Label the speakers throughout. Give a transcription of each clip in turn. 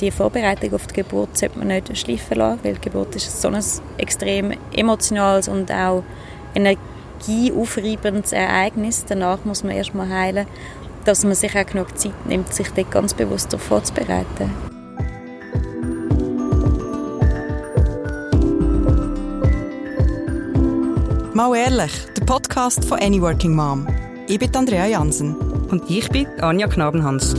Speaker 1: Die Vorbereitung auf die Geburt sollte man nicht schleifen lassen, weil die Geburt ist so ein extrem emotionales und auch energieaufreibendes Ereignis. Danach muss man erstmal heilen, dass man sich auch genug Zeit nimmt, sich dort ganz bewusst darauf vorzubereiten.
Speaker 2: Mal ehrlich, der Podcast von Any Working Mom. Ich bin Andrea Jansen.
Speaker 3: Und ich bin Anja Knabenhans.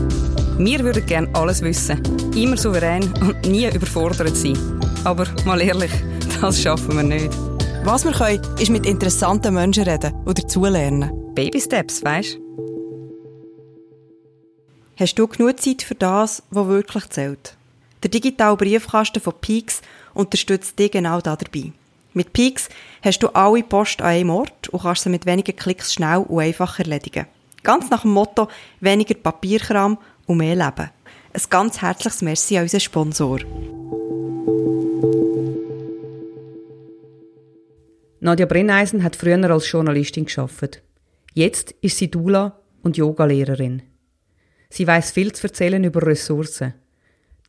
Speaker 3: Wir würden gerne alles wissen, immer souverän und nie überfordert sein. Aber mal ehrlich, das schaffen wir nicht.
Speaker 2: Was wir können, ist mit interessanten Menschen reden oder dazulernen.
Speaker 3: Baby Steps, weißt
Speaker 2: Hast du genug Zeit für das, was wirklich zählt? Der digitale Briefkasten von Peaks unterstützt dich genau dabei. Mit Peaks hast du alle Post an einem Ort und kannst sie mit wenigen Klicks schnell und einfach erledigen. Ganz nach dem Motto, weniger Papierkram und mehr Leben. Ein ganz herzliches Merci an unseren Sponsor.
Speaker 3: Nadja Brenneisen hat früher als Journalistin geschafft. Jetzt ist sie Dula und Yogalehrerin. Sie weiß viel zu erzählen über Ressourcen.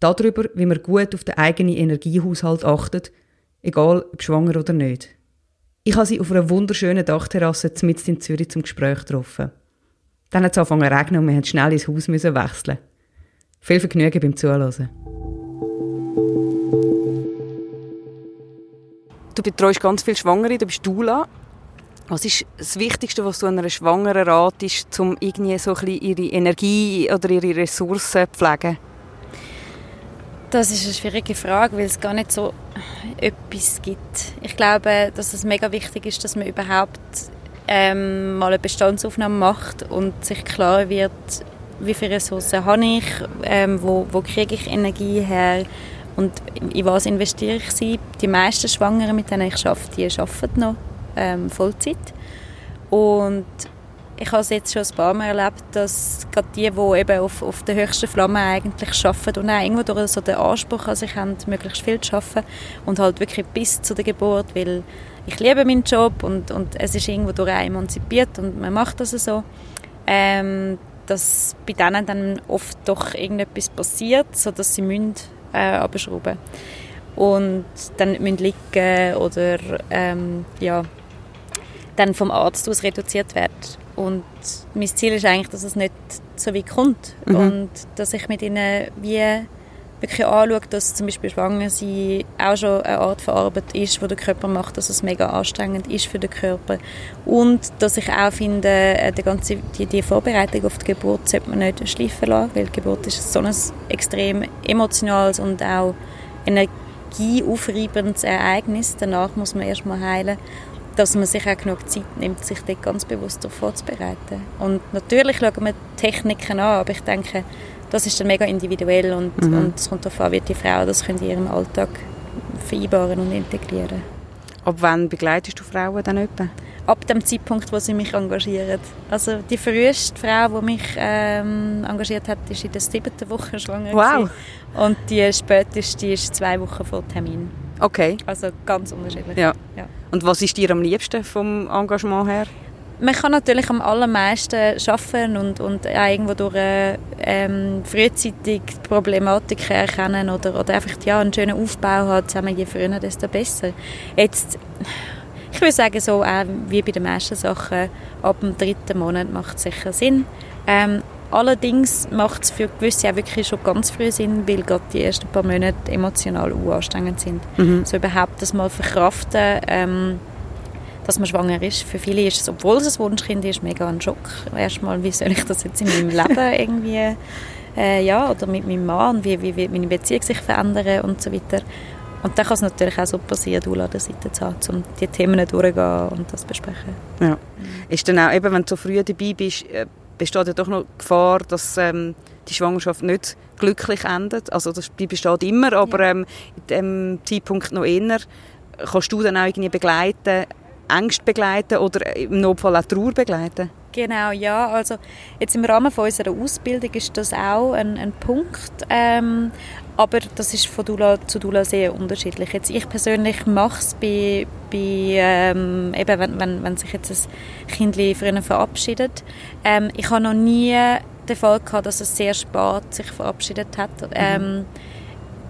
Speaker 3: Darüber, wie man gut auf den eigenen Energiehaushalt achtet, egal ob schwanger oder nicht. Ich habe sie auf einer wunderschönen Dachterrasse mitten in Zürich zum Gespräch getroffen. Dann hat es angefangen zu regnen und wir mussten schnell ins Haus wechseln. Viel Vergnügen beim Zuhören. Du betreust ganz viele Schwangere, du bist Dula. Was ist das Wichtigste, was du einer Schwangeren ratest, um irgendwie so ein bisschen ihre Energie oder ihre Ressourcen zu pflegen?
Speaker 1: Das ist eine schwierige Frage, weil es gar nicht so etwas gibt. Ich glaube, dass es mega wichtig ist, dass man überhaupt ähm, mal eine Bestandsaufnahme macht und sich klar wird, wie viele Ressourcen habe ich, ähm, wo, wo kriege ich Energie her und in was investiere ich sie. Die meisten Schwangeren, mit denen ich arbeite, die arbeiten noch ähm, Vollzeit. Und ich habe es jetzt schon ein paar Mal erlebt, dass gerade die, die eben auf, auf der höchsten Flamme eigentlich arbeiten und auch irgendwo durch so den Anspruch an sich haben, möglichst viel zu arbeiten und halt wirklich bis zu der Geburt, weil ich liebe meinen Job und, und es ist irgendwo durch emanzipiert und man macht das so, ähm, dass bei denen dann oft doch irgendetwas passiert, sodass sie müssen, äh, abschrauben und dann nicht müssen liegen oder ähm, ja, dann vom Arzt aus reduziert werden. Und mein Ziel ist eigentlich, dass es nicht so weit kommt mhm. und dass ich mit ihnen wie wirklich anschaue, dass zum Beispiel schwanger sein auch schon eine Art von Arbeit ist, die der Körper macht, dass es mega anstrengend ist für den Körper und dass ich auch finde, äh, die ganze die, die Vorbereitung auf die Geburt sollte man nicht schleifen lassen, weil die Geburt ist so ein extrem emotionales und auch energieaufreibendes Ereignis. Danach muss man erstmal heilen dass man sich auch genug Zeit nimmt, sich dort ganz bewusst darauf vorzubereiten. Und natürlich schauen wir Techniken an, aber ich denke, das ist dann mega individuell und, mhm. und es kommt darauf an, wie die Frau das in ihrem Alltag vereinbaren und integrieren
Speaker 3: Ab wann begleitest du Frauen dann etwa?
Speaker 1: Ab dem Zeitpunkt, wo sie mich engagieren. Also die früheste Frau, die mich ähm, engagiert hat, ist in der siebten Woche schwanger.
Speaker 3: Wow.
Speaker 1: Und die späteste ist zwei Wochen vor Termin.
Speaker 3: Okay.
Speaker 1: Also ganz unterschiedlich.
Speaker 3: Ja. ja. Und was ist dir am liebsten vom Engagement her?
Speaker 1: Man kann natürlich am allermeisten arbeiten und, und auch irgendwo durch ähm, frühzeitig die Problematik erkennen oder, oder einfach ja, einen schönen Aufbau hat, zusammen je früher, desto besser. Jetzt, ich würde sagen, so auch wie bei den meisten Sachen, ab dem dritten Monat macht es sicher Sinn. Ähm, allerdings macht es für gewisse auch wirklich schon ganz früh Sinn, weil gerade die ersten paar Monate emotional anstrengend sind. Mhm. So überhaupt das mal verkraften, ähm, dass man schwanger ist. Für viele ist es, obwohl es ein Wunschkind ist, mega ein Schock. Erstmal, wie soll ich das jetzt in meinem Leben irgendwie, äh, ja, oder mit meinem Mann, wie, wie wird meine Beziehung sich verändern und so weiter. Und dann kann es natürlich auch so passieren, du an der Seite zu haben, um die Themen durchzugehen und das zu besprechen.
Speaker 3: Ja. Ist dann auch, eben, wenn du so früh dabei bist, äh, besteht ja doch noch die Gefahr, dass ähm, die Schwangerschaft nicht glücklich endet. Also das besteht immer, aber ja. ähm, in dem Zeitpunkt noch eher. Kannst du dann auch irgendwie begleiten, Ängste begleiten oder im Notfall auch Trauer begleiten?
Speaker 1: Genau, ja. Also jetzt im Rahmen von unserer Ausbildung ist das auch ein, ein Punkt. Ähm, aber das ist von Dula zu Dula sehr unterschiedlich. Jetzt, ich persönlich mache es bei, bei ähm, eben, wenn, wenn, wenn sich jetzt ein Kind früher verabschiedet. Ähm, ich habe noch nie den Fall gehabt, dass es sehr spät sich verabschiedet hat. Mhm.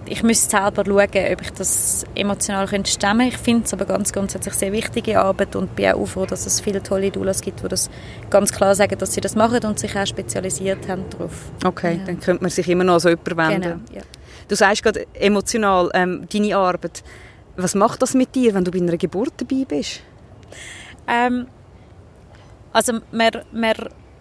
Speaker 1: Ich müsste selber schauen, ob ich das emotional könnte stemmen Ich finde es aber ganz grundsätzlich sehr wichtige Arbeit und bin auch froh, dass es viele tolle Doulas gibt, die das ganz klar sagen, dass sie das machen und sich auch spezialisiert haben darauf.
Speaker 3: Okay, ja. dann könnte man sich immer noch so jemanden wenden. Genau, ja. Du sagst gerade emotional, ähm, deine Arbeit. Was macht das mit dir, wenn du bei einer Geburt dabei bist?
Speaker 1: Ähm, also man, man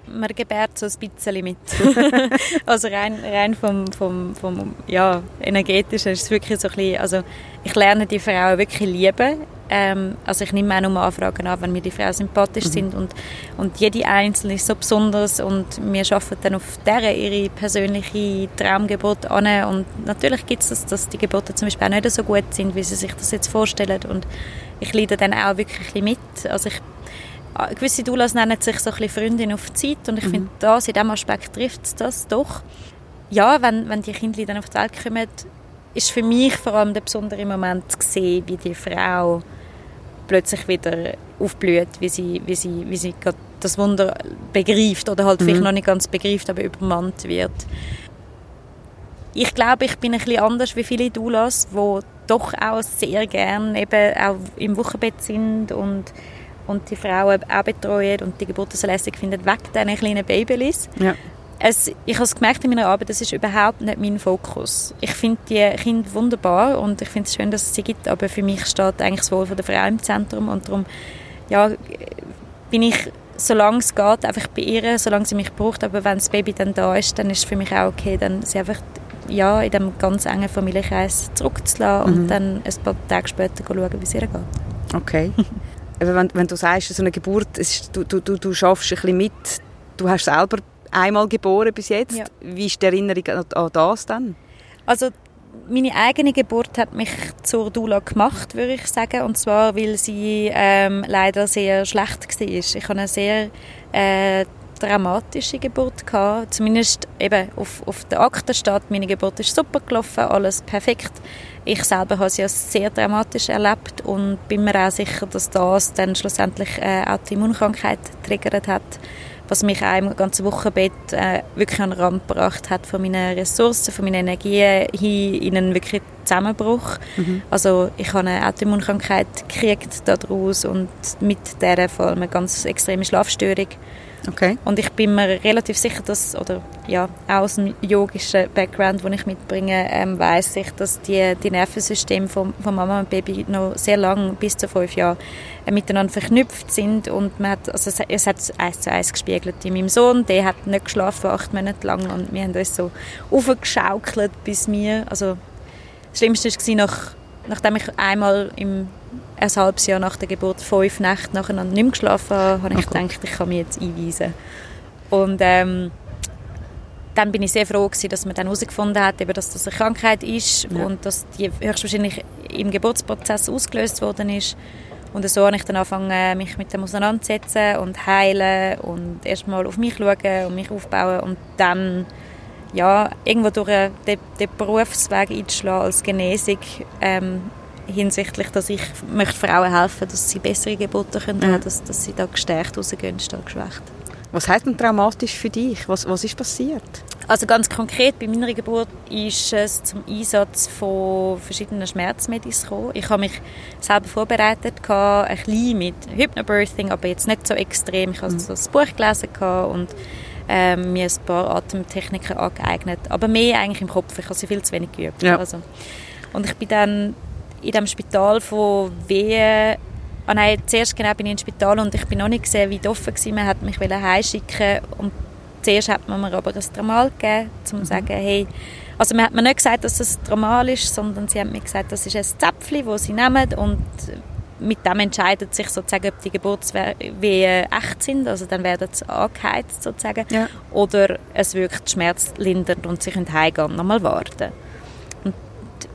Speaker 1: man gebärt so ein bisschen mit. also rein, rein vom, vom, vom ja, energetischen ist es wirklich so ein bisschen, also ich lerne die Frauen wirklich lieben. Ähm, also ich nehme auch nur Anfragen an, wenn mir die Frauen sympathisch mhm. sind und, und jede Einzelne ist so besonders und wir arbeiten dann auf der ihre persönliche Traumgeburt an und natürlich gibt es das, dass die Geburten zum Beispiel auch nicht so gut sind, wie sie sich das jetzt vorstellen und ich leide dann auch wirklich ein bisschen mit. Also ich gewisse Doulas nennen sich so ein bisschen Freundin auf Zeit und ich mhm. finde, das, in diesem Aspekt trifft es das doch. Ja, wenn, wenn die Kinder dann auf die Welt kommen, ist für mich vor allem der besondere Moment zu sehen, wie die Frau plötzlich wieder aufblüht, wie sie, wie sie, wie sie das Wunder begreift oder halt mhm. vielleicht noch nicht ganz begreift, aber übermannt wird. Ich glaube, ich bin ein bisschen anders wie viele Doulas, die doch auch sehr gerne eben auch im Wochenbett sind und und die Frauen auch betreuen und die Geburt so lässig finden, weg diesen kleinen Babys. Ja. Es, ich habe es gemerkt in meiner Arbeit, das ist überhaupt nicht mein Fokus. Ich finde die Kinder wunderbar und ich finde es schön, dass es sie gibt, aber für mich steht eigentlich das Wohl der Frau im Zentrum und darum ja, bin ich, solange es geht, einfach bei ihr, solange sie mich braucht, aber wenn das Baby dann da ist, dann ist es für mich auch okay, dann sie einfach ja, in diesem ganz engen Familienkreis zurückzulassen mhm. und dann ein paar Tage später schauen, wie es ihr geht.
Speaker 3: Okay. wenn, wenn du sagst, so eine Geburt, ist, du, du, du, du schaffst ein bisschen mit, du hast selber einmal geboren bis jetzt. Ja. Wie ist die Erinnerung an, an das dann?
Speaker 1: Also meine eigene Geburt hat mich zur Dula gemacht, würde ich sagen. Und zwar, weil sie ähm, leider sehr schlecht war. Ich hatte eine sehr äh, dramatische Geburt. Gehabt. Zumindest eben auf, auf der Akte steht, meine Geburt ist super gelaufen, alles perfekt. Ich selber habe es ja sehr dramatisch erlebt und bin mir auch sicher, dass das dann schlussendlich äh, auch die Immunkrankheit triggert hat, was mich auch im ganzen Wochenbett äh, wirklich an den Rand gebracht hat von meinen Ressourcen, von meinen Energien hin in einen wirklich Zusammenbruch. Mhm. Also ich habe eine Autoimmunkrankheit gekriegt daraus und mit der vor allem eine ganz extreme Schlafstörung
Speaker 3: Okay.
Speaker 1: Und ich bin mir relativ sicher, dass, oder ja, auch aus dem yogischen Background, den ich mitbringe, ähm, weiß ich, dass die, die Nervensysteme von, von Mama und Baby noch sehr lange, bis zu fünf Jahren, äh, miteinander verknüpft sind. Und man hat, also es, es hat eins zu eins gespiegelt in meinem Sohn, der hat nicht geschlafen, acht Monate lang, und wir haben uns so aufgeschaukelt bis mir, also das Schlimmste war nach, nachdem ich einmal im ein halbes Jahr nach der Geburt fünf Nächte nacheinander nicht mehr geschlafen habe, habe ich gedacht, ich kann mich jetzt einweisen. Und ähm, dann bin ich sehr froh gewesen, dass man dann herausgefunden hat, eben, dass das eine Krankheit ist ja. und dass die höchstwahrscheinlich im Geburtsprozess ausgelöst worden ist. Und so habe ich dann angefangen, mich mit dem auseinanderzusetzen und heilen und erstmal auf mich schauen und mich aufbauen und dann ja, irgendwo durch den, den Berufsweg einzuschlagen als Genesung ähm, hinsichtlich, dass ich möchte Frauen helfen, dass sie bessere Geburten können ja. dass, dass sie da gestärkt rausgehen statt geschwächt.
Speaker 3: Was heißt denn traumatisch für dich? Was, was ist passiert?
Speaker 1: Also ganz konkret, bei meiner Geburt ist es zum Einsatz von verschiedenen Schmerzmedis gekommen. Ich habe mich selber vorbereitet, ein bisschen mit Hypnobirthing, aber jetzt nicht so extrem. Ich habe mhm. so ein Buch gelesen und ähm, mir ein paar Atemtechniken angeeignet. Aber mehr eigentlich im Kopf. Ich habe sie viel zu wenig geübt. Ja. Also. Und ich bin dann in dem Spital von Wehen Ah nein, zuerst genau bin ich ins Spital und ich bin noch nicht gesehen, wie offen war. Man hat mich heimschicken und zuerst hat man mir aber ein Tramal gegeben, um zu mhm. sagen, hey, also man hat mir nicht gesagt, dass es Tramal ist, sondern sie haben mir gesagt, das ist ein Zäpfchen, das sie nehmen und mit dem entscheidet sich sozusagen, ob die Geburtswehen echt sind, also dann werden sie angeheizt sozusagen, ja. oder es wirkt schmerzlindernd und sie können heimgehen und nochmal warten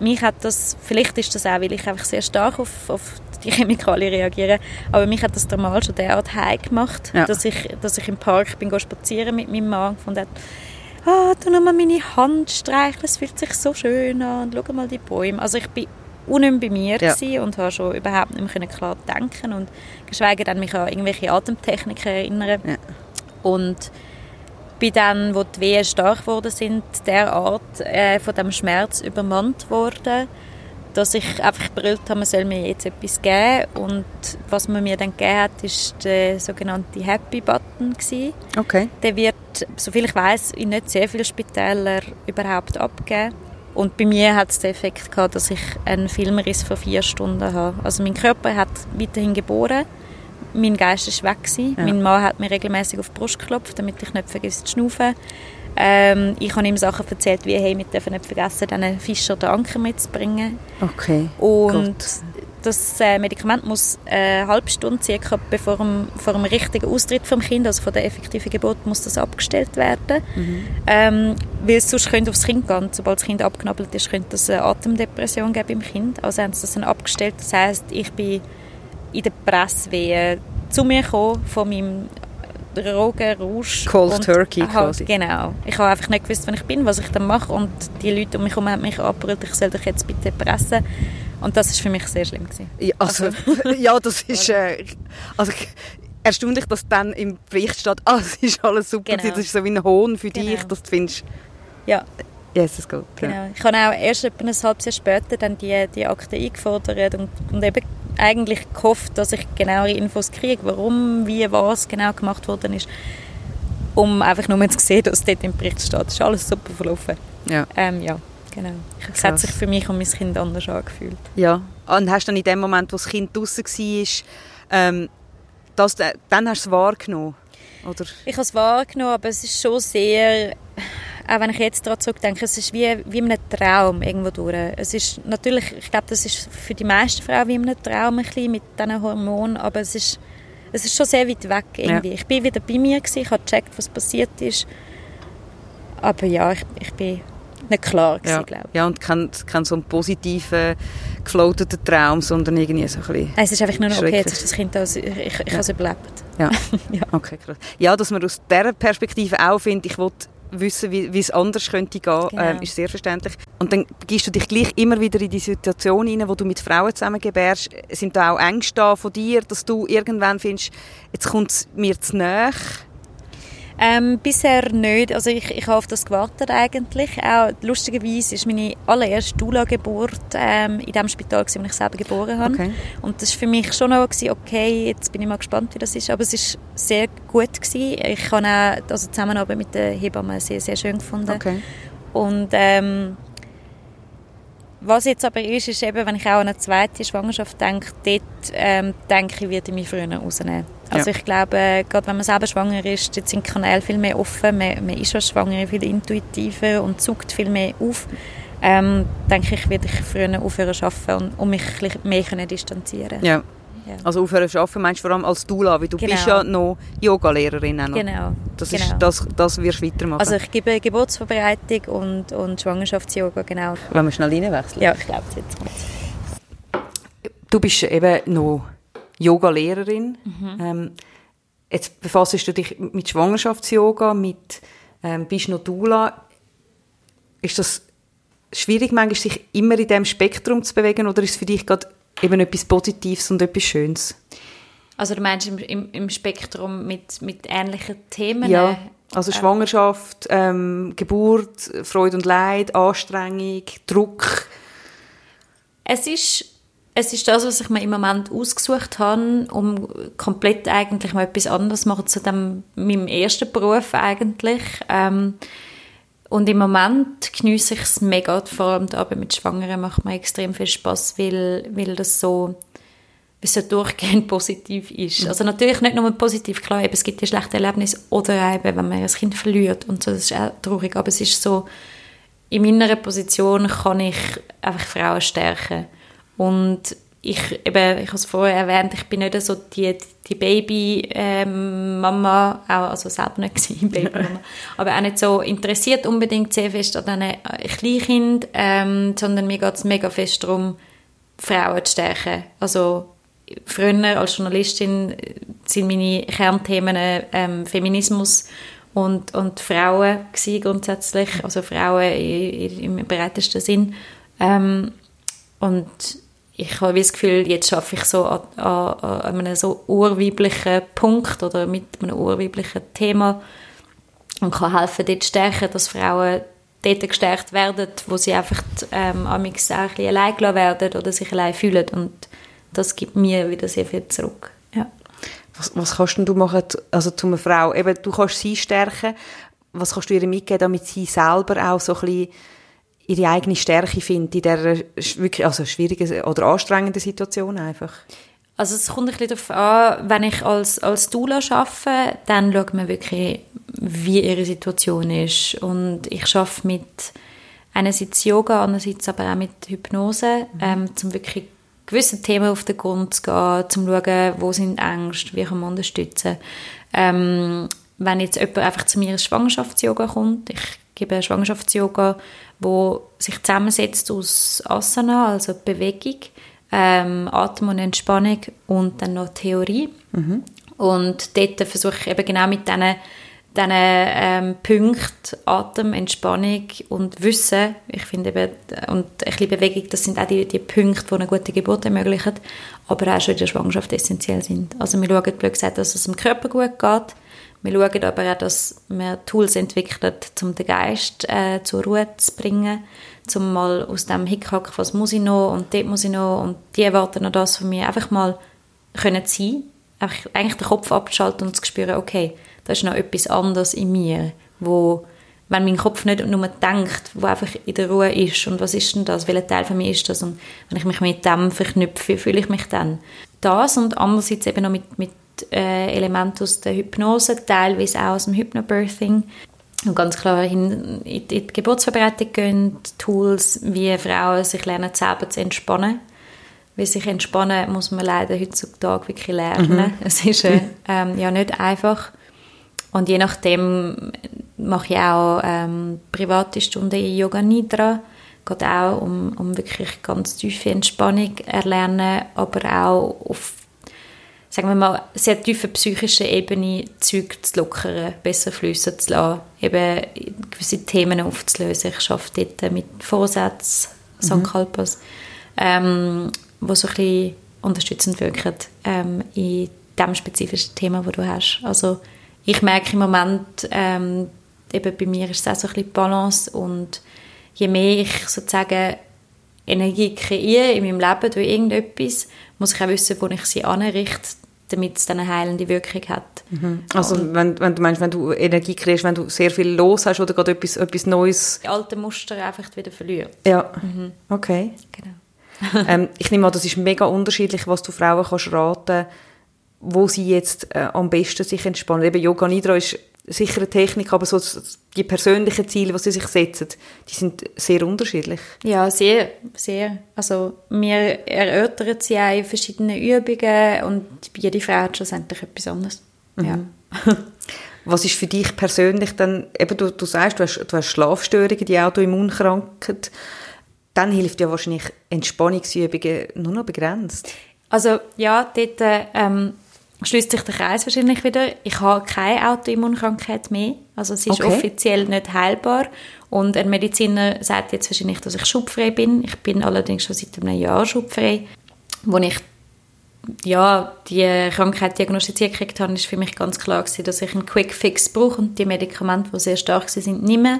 Speaker 1: mich hat das, vielleicht ist das auch, weil ich einfach sehr stark auf, auf die Chemikalien reagiere, aber mich hat das damals schon derart heim gemacht, ja. dass, ich, dass ich im Park bin spazieren mit meinem Mann und hat ah, tu noch mal meine Hand streicheln, es fühlt sich so schön an und schau mal die Bäume. Also ich bin unim bei mir ja. und habe schon überhaupt nicht mehr klar denken und geschweige denn mich an irgendwelche Atemtechniken erinnern. Ja. Und bin dann, wo die Wehen stark geworden sind, derart äh, von dem Schmerz übermannt worden, dass ich einfach brüllt habe, man soll mir jetzt etwas geben. Und was man mir dann gegeben hat, ist der sogenannte Happy Button gewesen.
Speaker 3: Okay.
Speaker 1: Der wird, soviel ich weiß, in nicht sehr vielen Spitälern überhaupt abgegeben. Und bei mir hat es den Effekt gehabt, dass ich einen Filmriss von vier Stunden habe. Also mein Körper hat weiterhin geboren, mein Geist ist weg gewesen. Ja. Mein Mann hat mir regelmäßig auf die Brust geklopft, damit ich nicht vergesse zu schnaufen. Ähm, ich habe ihm Sachen erzählt, wie hey, wir dürfen nicht vergessen, diesen Fischer den Anker mitzubringen.
Speaker 3: Okay.
Speaker 1: Und Gott. das äh, Medikament muss eine halbe Stunde circa bevor dem, vor dem richtigen Austritt vom Kind, also vor der effektiven Geburt, muss das abgestellt werden. Mhm. Ähm, weil es sonst könnte aufs Kind gehen. Sobald das Kind abknabbelt ist, könnte es eine Atemdepression geben im Kind. Also haben sie das dann abgestellt. Das heißt, ich bin in der Presse zu mir gekommen von meinem Drogen, Rausch.
Speaker 3: Cold und Turkey
Speaker 1: halt,
Speaker 3: quasi.
Speaker 1: Genau. Ich habe einfach nicht gewusst, wer ich bin, was ich dann mache und die Leute um mich herum haben mich angebrüllt, ich soll dich jetzt bitte pressen. Und das ist für mich sehr schlimm gewesen.
Speaker 3: Ja, also, also ja das ist... Äh, also, erstaunlich, dass dann im Bericht steht, ah, es ist alles super, genau. das ist so wie ein Hohn für genau. dich, dass du findest...
Speaker 1: Ja.
Speaker 3: Yes, es geht.
Speaker 1: Genau. Ja. Ich habe auch erst etwa ein halbes Jahr später dann die, die Akte eingefordert und, und eben eigentlich gehofft, dass ich genauere Infos kriege, warum, wie, was genau gemacht worden ist, um einfach nur zu sehen, dass dort im Bericht steht. Es ist alles super verlaufen.
Speaker 3: Ja.
Speaker 1: Ähm, ja, genau. Es hat sich für mich und mein Kind anders angefühlt.
Speaker 3: Ja, und hast du dann in dem Moment, wo das Kind draußen war, ähm, das, dann hast du es wahrgenommen? Oder?
Speaker 1: Ich habe es wahrgenommen, aber es ist schon sehr auch wenn ich jetzt daran zurückdenke, es ist wie, wie in einem Traum irgendwo durch. Es ist natürlich, ich glaube, das ist für die meisten Frauen wie in einem Traum ein bisschen mit diesen Hormonen, aber es ist, es ist schon sehr weit weg irgendwie. Ja. Ich bin wieder bei mir gewesen, ich habe gecheckt, was passiert ist, aber ja, ich, ich bin nicht klar gewesen,
Speaker 3: ja.
Speaker 1: glaube
Speaker 3: ich. Ja, und kein, kein so einen positiven, gefloateten Traum, sondern irgendwie so ein bisschen
Speaker 1: Es ist einfach nur noch, okay, jetzt ist das Kind da, ich, ich, ich ja. habe es überlebt.
Speaker 3: Ja. ja, okay, krass. Ja, dass man aus dieser Perspektive auch findet, ich wollte wissen, wie, wie es anders könnte gehen, genau. ähm, ist sehr verständlich. Und dann gehst du dich gleich immer wieder in die Situation hinein, wo du mit Frauen zusammen gebärst. Sind da auch Ängste da von dir, dass du irgendwann findest, jetzt kommt es mir zu nahe?
Speaker 1: Ähm, bisher nicht. Also ich, ich habe auf das gewartet eigentlich. Auch lustigerweise ist meine allererste Dula-Geburt ähm, in dem Spital, gewesen, wo ich selber geboren habe. Okay. Und das war für mich schon noch gewesen, okay, jetzt bin ich mal gespannt, wie das ist. Aber es ist sehr gut gewesen. Ich habe auch also Zusammenarbeit mit der Hebamme sehr, sehr schön gefunden. Okay. Und ähm, was jetzt aber ist, ist eben, wenn ich auch an eine zweite Schwangerschaft denke, dort ähm, denke ich, würde ich mich früher rausnehmen. Also ja. ich glaube, gerade wenn man selber schwanger ist, dort sind Kanäle viel mehr offen, man, man ist als Schwangere viel intuitiver und zuckt viel mehr auf. Ähm, denke ich, würde ich früher aufhören zu arbeiten und, und mich mehr können distanzieren
Speaker 3: ja. Ja. Also aufhören zu arbeiten meinst du vor allem als Dula, weil du genau. bist ja noch Yoga-Lehrerin.
Speaker 1: Genau.
Speaker 3: Das,
Speaker 1: genau.
Speaker 3: Ist, das, das wirst du weitermachen.
Speaker 1: Also ich gebe Geburtsvorbereitung und, und Schwangerschafts-Yoga, genau.
Speaker 3: Wollen wir schnell reinwechseln?
Speaker 1: Ja, ich glaube jetzt
Speaker 3: Du bist eben noch Yoga-Lehrerin. Mhm. Ähm, jetzt befasst du dich mit Schwangerschafts-Yoga, mit ähm, bist noch. Ist das schwierig, manchmal sich immer in diesem Spektrum zu bewegen oder ist es für dich gerade eben etwas Positives und etwas Schönes.
Speaker 1: Also du meinst im, im, im Spektrum mit, mit ähnlichen Themen?
Speaker 3: Ja, also Schwangerschaft, ähm, Geburt, Freude und Leid, Anstrengung, Druck.
Speaker 1: Es ist, es ist das, was ich mir im Moment ausgesucht habe, um komplett eigentlich mal etwas anderes zu machen zu dem, meinem ersten Beruf eigentlich. Ähm, und im Moment genieße ich es mega, vor allem die Arbeit mit Schwangeren macht mir extrem viel Spaß, weil, weil das so, weil so durchgehend positiv ist. Mhm. Also natürlich nicht nur positiv, klar, eben, es gibt ja schlechte Erlebnisse oder eben, wenn man ein Kind verliert und so, das ist auch traurig, aber es ist so, in meiner Position kann ich einfach Frauen stärken und ich, eben, ich habe es vorher erwähnt, ich bin nicht so die, die Baby-Mama, ähm, also selber nicht gewesen, Baby-Mama, aber auch nicht so interessiert unbedingt sehr fest an diesen äh, Kleinkind, ähm, sondern mir geht es mega fest darum, Frauen zu stärken. Also früher als Journalistin äh, sind meine Kernthemen ähm, Feminismus und, und Frauen gewesen, grundsätzlich, also Frauen im breitesten Sinn. Ähm, und ich habe das Gefühl, jetzt schaffe ich so an, an, an einem so urweiblichen Punkt oder mit einem urweiblichen Thema und kann helfen, dort stärken, dass Frauen dort gestärkt werden, wo sie einfach ähm, ein bisschen allein gelassen werden oder sich allein fühlen und das gibt mir wieder sehr viel zurück. Ja.
Speaker 3: Was, was kannst du machen, also zu einer Frau? Eben, du kannst sie stärken. Was kannst du ihr mitgeben, damit sie selber auch so ein bisschen ihre eigene Stärke findet in dieser wirklich, also schwierigen oder anstrengenden Situation einfach?
Speaker 1: Also es kommt ein bisschen darauf an, wenn ich als, als Doula arbeite, dann schaut man wirklich, wie ihre Situation ist. Und ich arbeite mit einerseits Yoga, andererseits aber auch mit Hypnose, mhm. ähm, um wirklich gewissen Themen auf den Grund zu gehen, zum zu schauen, wo sind Ängste, wie kann man unterstützen. Ähm, wenn jetzt jemand einfach zu mir ins Schwangerschafts-Yoga kommt, ich gebe Schwangerschafts-Yoga, wo sich zusammensetzt aus Asana, also Bewegung, ähm, Atem und Entspannung und dann noch Theorie. Mhm. Und dort versuche ich eben genau mit diesen diesen ähm, Punkten Atem, Entspannung und Wissen, ich finde eben, und ein bisschen Bewegung, das sind auch die, die Punkte, die eine gute Geburt ermöglichen, aber auch schon in der Schwangerschaft essentiell sind. Also wir schauen, blöd gesagt, dass es dem Körper gut geht, wir schauen aber auch, dass wir Tools entwickeln, um den Geist äh, zur Ruhe zu bringen, um mal aus dem Hickhack, was muss ich noch und dort muss ich noch. Und die erwarten noch das von mir, einfach mal können sein, einfach eigentlich den Kopf abzuschalten und zu spüren, okay, da ist noch etwas anderes in mir, wo wenn mein Kopf nicht nur denkt, wo einfach in der Ruhe ist und was ist denn das, welcher Teil von mir ist das? Und wenn ich mich mit dem verknüpfe, fühle ich mich dann. Das und andererseits eben noch mit, mit äh, Elementen aus der Hypnose, teilweise auch aus dem Hypnobirthing und ganz klar in, in die Geburtsvorbereitung gehen, Tools, wie Frauen sich lernen, selber zu entspannen. Weil sich entspannen muss man leider heutzutage wirklich lernen. Mhm. Es ist äh, ähm, ja nicht einfach. Und je nachdem mache ich auch ähm, private Stunden in Yoga Nidra. Geht auch um, um wirklich ganz tiefe Entspannung erlernen, aber auch auf sagen wir mal, sehr tiefe psychische Ebene Zeug zu lockern, besser flüssen zu lassen, eben gewisse Themen aufzulösen. Ich arbeite dort mit Vorsätzen, mhm. Sankalpas, ähm, wo so ein bisschen unterstützend wirken ähm, in dem spezifischen Thema, das du hast. Also ich merke im Moment, ähm, eben bei mir ist es auch so ein bisschen Balance und je mehr ich sozusagen Energie kreiere in meinem Leben durch irgendetwas, muss ich auch wissen, wo ich sie anrichte, damit es dann eine heilende Wirkung hat.
Speaker 3: Mhm. Also wenn, wenn du meinst, wenn du Energie kreierst, wenn du sehr viel los hast oder gerade etwas, etwas Neues...
Speaker 1: Die alten Muster einfach wieder verlieren.
Speaker 3: Ja, mhm. okay. Genau. ähm, ich nehme an, das ist mega unterschiedlich, was du Frauen kannst raten wo sie jetzt äh, am besten sich entspannen. Eben Yoga Nidra ist sicher eine Technik, aber so die persönlichen Ziele, die sie sich setzen, die sind sehr unterschiedlich.
Speaker 1: Ja, sehr, sehr. Also wir erörtern sie auch in verschiedenen Übungen und jede Frau hat schlussendlich etwas anderes. Mhm. Ja.
Speaker 3: Was ist für dich persönlich dann, eben du, du sagst, du hast, du hast Schlafstörungen, die Autoimmunkrankheit, dann hilft ja wahrscheinlich Entspannungsübungen nur noch begrenzt.
Speaker 1: Also ja, dort ähm, schließt sich der Kreis wahrscheinlich wieder. Ich habe keine Autoimmunkrankheit mehr. Also es ist okay. offiziell nicht heilbar. Und ein Mediziner sagt jetzt wahrscheinlich, dass ich schubfrei bin. Ich bin allerdings schon seit einem Jahr schubfrei. Wo ich ja, die Krankheit diagnostiziert gekriegt habe, ist für mich ganz klar gewesen, dass ich einen Quick Fix brauche und die Medikamente, die sehr stark sind, nicht mehr.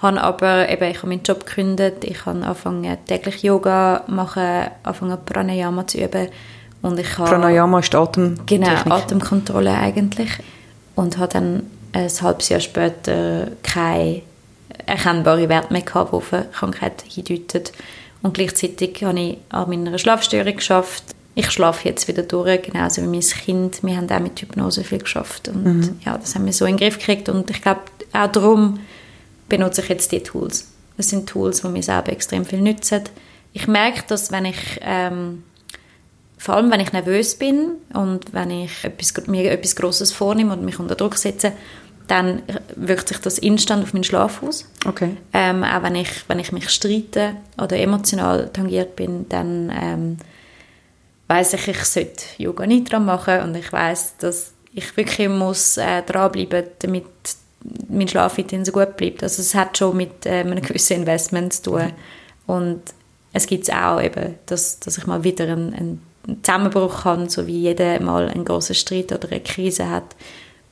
Speaker 1: Habe aber eben, ich habe meinen Job gekündigt, ich habe angefangen täglich Yoga machen, angefangen Pranayama zu üben und ich habe,
Speaker 3: Pranayama ist Atem
Speaker 1: Genau, Atemkontrolle eigentlich. Und habe dann ein halbes Jahr später keine erkennbare Werte mehr gehabt, die auf eine Krankheit hindeuten. Und gleichzeitig habe ich an meiner Schlafstörung geschafft. Ich schlafe jetzt wieder durch, genauso wie mein Kind. Wir haben auch mit Hypnose viel geschafft. Und mhm. ja, das haben wir so in den Griff gekriegt. Und ich glaube, auch darum benutze ich jetzt diese Tools. Das sind Tools, die mir selber extrem viel nützen. Ich merke, dass wenn ich ähm, vor allem, wenn ich nervös bin und wenn ich etwas, mir etwas Grosses vornehme und mich unter Druck setze, dann wirkt sich das instant auf meinen Schlaf aus.
Speaker 3: Okay.
Speaker 1: Ähm, auch wenn ich, wenn ich mich streite oder emotional tangiert bin, dann ähm, weiß ich, ich sollte Yoga Nidra machen und ich weiß, dass ich wirklich muss äh, dranbleiben, damit mein Schlaf weiterhin so gut bleibt. Also es hat schon mit äh, einem gewissen Investment zu tun. Und es gibt auch eben, dass, dass ich mal wieder einen, einen Zusammenbruch habe, so wie jeder mal einen großen Streit oder eine Krise hat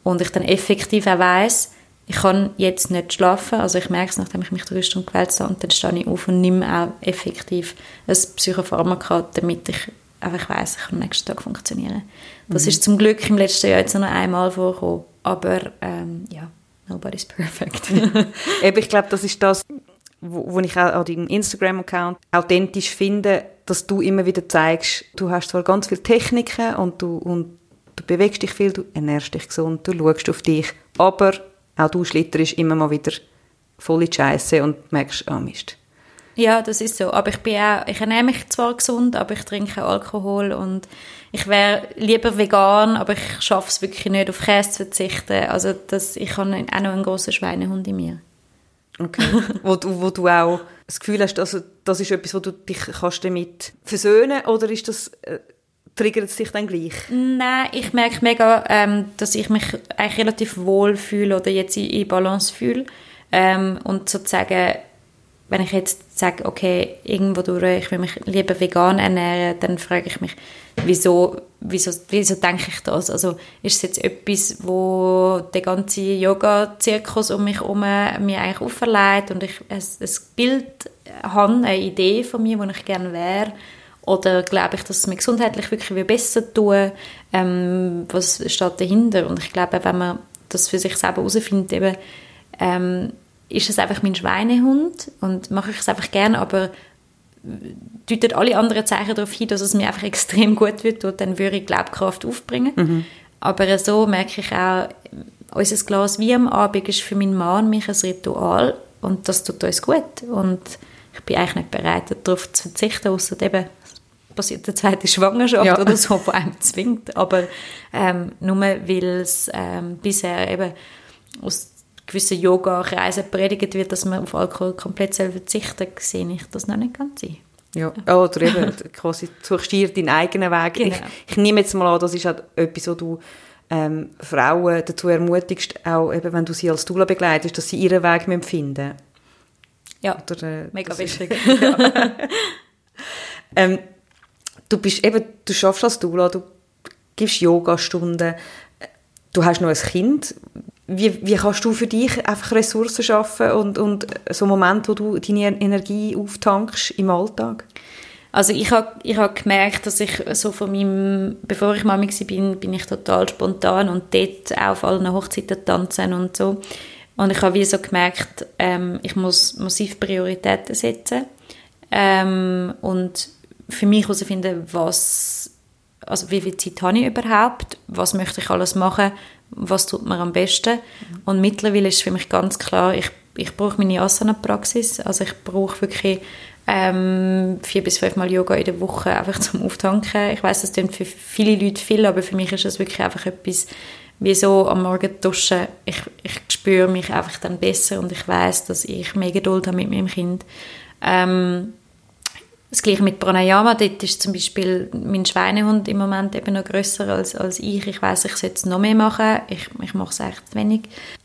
Speaker 1: und ich dann effektiv auch weiss, ich kann jetzt nicht schlafen, also ich merke es, nachdem ich mich drei Stunden gewälzt habe und dann stehe ich auf und nehme auch effektiv ein Psychopharmaka, damit ich einfach weiss, ich kann am nächsten Tag funktionieren. Das mhm. ist zum Glück im letzten Jahr jetzt nur einmal vorgekommen, aber ähm, ja, nobody's perfect.
Speaker 3: Eben, ich glaube, das ist das, wo, wo ich auch an deinem Instagram-Account authentisch finde, dass du immer wieder zeigst, du hast zwar ganz viele Techniken und du, und du bewegst dich viel, du ernährst dich gesund, du schaust auf dich, aber auch du schlitterst immer mal wieder voll in Scheiße und merkst, oh Mist.
Speaker 1: Ja, das ist so. Aber ich bin auch, ich ernähre mich zwar gesund, aber ich trinke Alkohol und ich wäre lieber vegan, aber ich schaffe es wirklich nicht, auf Käse zu verzichten. Also das, ich habe auch noch einen grossen Schweinehund in mir.
Speaker 3: Okay. wo, du, wo du auch das Gefühl hast, also das ist etwas, wo du dich kannst damit versöhnen oder ist das... Äh, triggert es dich dann gleich?
Speaker 1: Nein, ich merke mega, ähm, dass ich mich eigentlich relativ wohl fühle oder jetzt in, in Balance fühle. Ähm, und sozusagen, wenn ich jetzt sage, okay, irgendwo durch, ich will mich lieber vegan ernähren, dann frage ich mich, wieso, wieso, wieso denke ich das? Also ist es jetzt etwas, wo der ganze Yoga-Zirkus um mich herum mir eigentlich auferlegt und ich ein, Bild habe, eine Idee von mir, wo ich gerne wäre, oder glaube ich, dass es mir gesundheitlich wirklich besser tun ähm, Was steht dahinter? Und ich glaube, wenn man das für sich selber herausfindet, eben, ähm, ist es einfach mein Schweinehund und mache ich es einfach gerne, aber deutet alle anderen Zeichen darauf hin, dass es mir einfach extrem gut wird und dann würde ich Glaubkraft aufbringen. Mhm. Aber so merke ich auch, unser Glas wie am Abend ist für meinen Mann mich ein Ritual und das tut uns gut und ich bin eigentlich nicht bereit, darauf zu verzichten, außer eben passiert eine zweite Schwangerschaft ja. oder so, die einem zwingt. Aber ähm, nur weil es ähm, bisher eben aus gewissen Yoga-Kreisen predigt wird, dass man auf Alkohol komplett verzichten soll, sehe ich das noch nicht ganz ein.
Speaker 3: Ja, oder eben quasi suchst dir deinen eigenen Weg. Genau. Ich, ich, nehme jetzt mal an, das ist halt etwas, wo du ähm, Frauen dazu ermutigst, auch eben, wenn du sie als Dula begleitest, dass sie ihren Weg finden
Speaker 1: Ja, oder, äh, mega wichtig.
Speaker 3: ähm, du bist eben, du schaffst als Dula, du gibst Yogastunden, du hast noch ein Kind. Wie, wie kannst du für dich einfach Ressourcen schaffen und, und so Momente, wo du deine Energie auftankst im Alltag?
Speaker 1: Also ich habe ich hab gemerkt, dass ich so von meinem, bevor ich Mami war, bin, bin ich total spontan und dort auch auf allen Hochzeiten tanzen und so. Und ich habe wie so gemerkt, ähm, ich muss massiv Prioritäten setzen. Ähm, und für mich herausfinden, was, also wie viel Zeit habe ich überhaupt, was möchte ich alles machen, was tut mir am besten. Und mittlerweile ist für mich ganz klar, ich, ich brauche meine Asana-Praxis, also ich brauche wirklich ähm, vier bis fünf Mal Yoga in der Woche einfach zum Auftanken. Ich weiß, das klingt für viele Leute viel, aber für mich ist das wirklich einfach etwas, wie so am Morgen duschen. Ich, ich spüre mich einfach dann besser und ich weiß, dass ich mehr Geduld habe mit meinem Kind. Ähm, das gleiche mit Pranayama, dort ist zum Beispiel mein Schweinehund im Moment eben noch grösser als, als ich. Ich weiß, ich sollte es noch mehr machen, ich, ich mache es echt wenig.